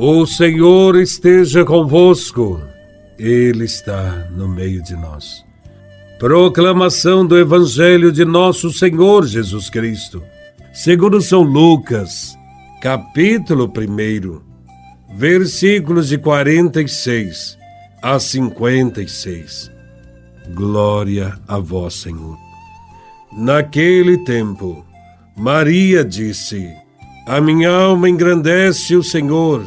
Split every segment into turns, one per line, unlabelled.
O Senhor esteja convosco, Ele está no meio de nós. Proclamação do Evangelho de Nosso Senhor Jesus Cristo, segundo São Lucas, capítulo 1, versículos de 46 a 56. Glória a Vós, Senhor. Naquele tempo, Maria disse: A minha alma engrandece o Senhor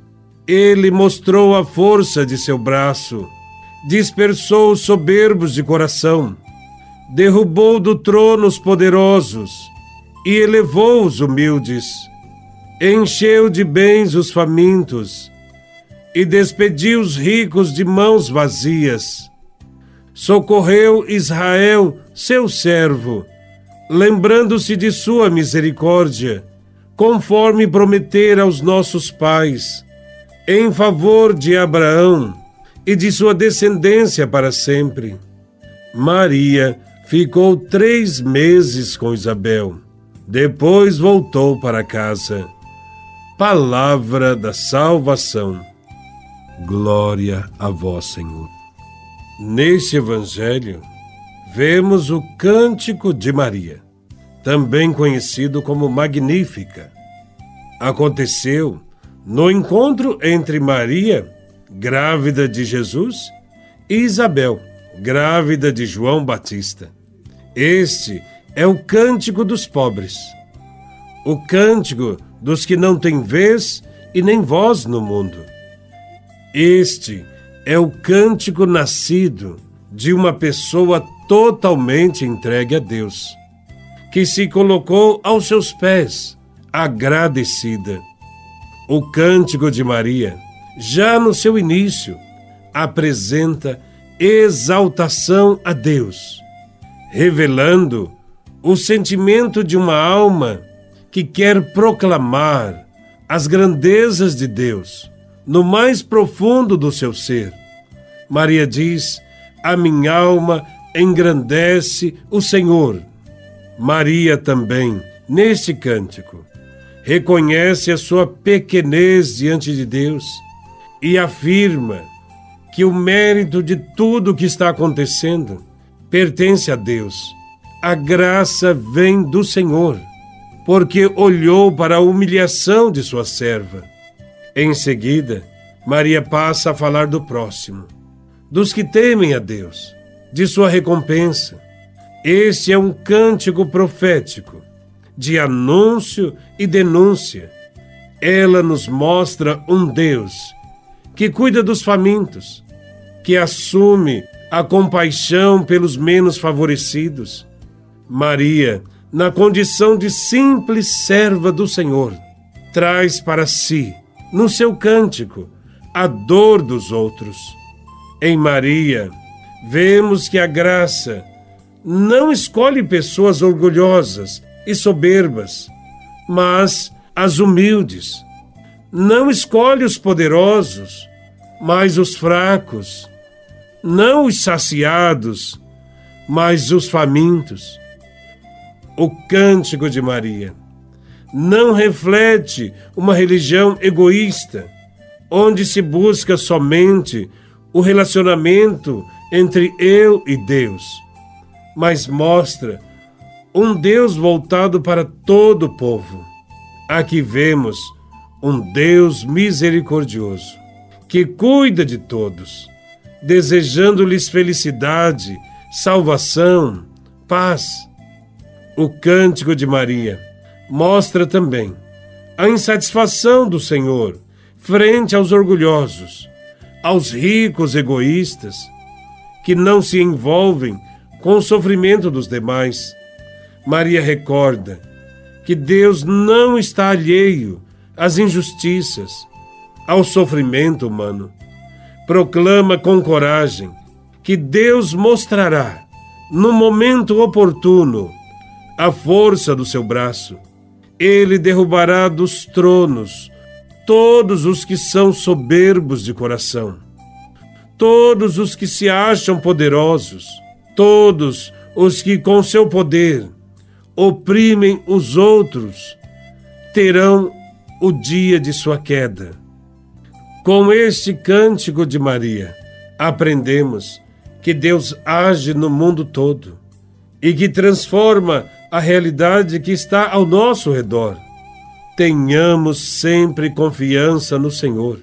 Ele mostrou a força de seu braço, dispersou os soberbos de coração, derrubou do trono os poderosos e elevou os humildes, encheu de bens os famintos e despediu os ricos de mãos vazias. Socorreu Israel, seu servo, lembrando-se de sua misericórdia, conforme prometera aos nossos pais em favor de Abraão e de sua descendência para sempre. Maria ficou três meses com Isabel. Depois voltou para casa. Palavra da salvação. Glória a vós, Senhor. Neste Evangelho, vemos o Cântico de Maria, também conhecido como Magnífica. Aconteceu no encontro entre Maria, grávida de Jesus, e Isabel, grávida de João Batista. Este é o cântico dos pobres, o cântico dos que não têm vez e nem voz no mundo. Este é o cântico nascido de uma pessoa totalmente entregue a Deus, que se colocou aos seus pés, agradecida o Cântico de Maria, já no seu início, apresenta exaltação a Deus, revelando o sentimento de uma alma que quer proclamar as grandezas de Deus no mais profundo do seu ser. Maria diz: A minha alma engrandece o Senhor. Maria também, neste cântico, reconhece a sua pequenez diante de Deus e afirma que o mérito de tudo o que está acontecendo pertence a Deus. A graça vem do Senhor, porque olhou para a humilhação de sua serva. Em seguida, Maria passa a falar do próximo, dos que temem a Deus, de sua recompensa. Este é um cântico profético de anúncio e denúncia. Ela nos mostra um Deus que cuida dos famintos, que assume a compaixão pelos menos favorecidos. Maria, na condição de simples serva do Senhor, traz para si, no seu cântico, a dor dos outros. Em Maria, vemos que a graça não escolhe pessoas orgulhosas e soberbas, mas as humildes. Não escolhe os poderosos, mas os fracos. Não os saciados, mas os famintos. O cântico de Maria não reflete uma religião egoísta, onde se busca somente o relacionamento entre eu e Deus, mas mostra um Deus voltado para todo o povo. Aqui vemos um Deus misericordioso, que cuida de todos, desejando-lhes felicidade, salvação, paz. O cântico de Maria mostra também a insatisfação do Senhor frente aos orgulhosos, aos ricos egoístas, que não se envolvem com o sofrimento dos demais Maria recorda que Deus não está alheio às injustiças, ao sofrimento humano. Proclama com coragem que Deus mostrará, no momento oportuno, a força do seu braço. Ele derrubará dos tronos todos os que são soberbos de coração, todos os que se acham poderosos, todos os que com seu poder oprimem os outros, terão o dia de sua queda. Com este cântico de Maria, aprendemos que Deus age no mundo todo e que transforma a realidade que está ao nosso redor. Tenhamos sempre confiança no Senhor.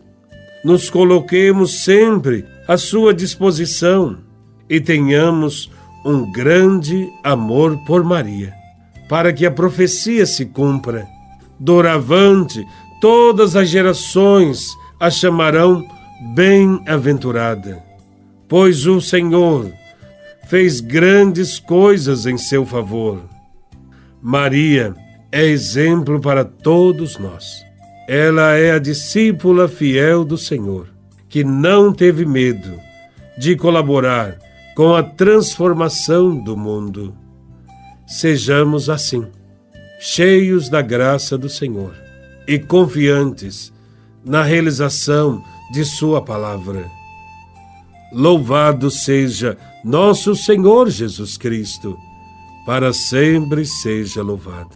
Nos coloquemos sempre à sua disposição e tenhamos um grande amor por Maria, para que a profecia se cumpra. Doravante, todas as gerações a chamarão bem-aventurada, pois o Senhor fez grandes coisas em seu favor. Maria é exemplo para todos nós. Ela é a discípula fiel do Senhor, que não teve medo de colaborar com a transformação do mundo. Sejamos assim, cheios da graça do Senhor e confiantes na realização de Sua palavra. Louvado seja nosso Senhor Jesus Cristo, para sempre seja louvado.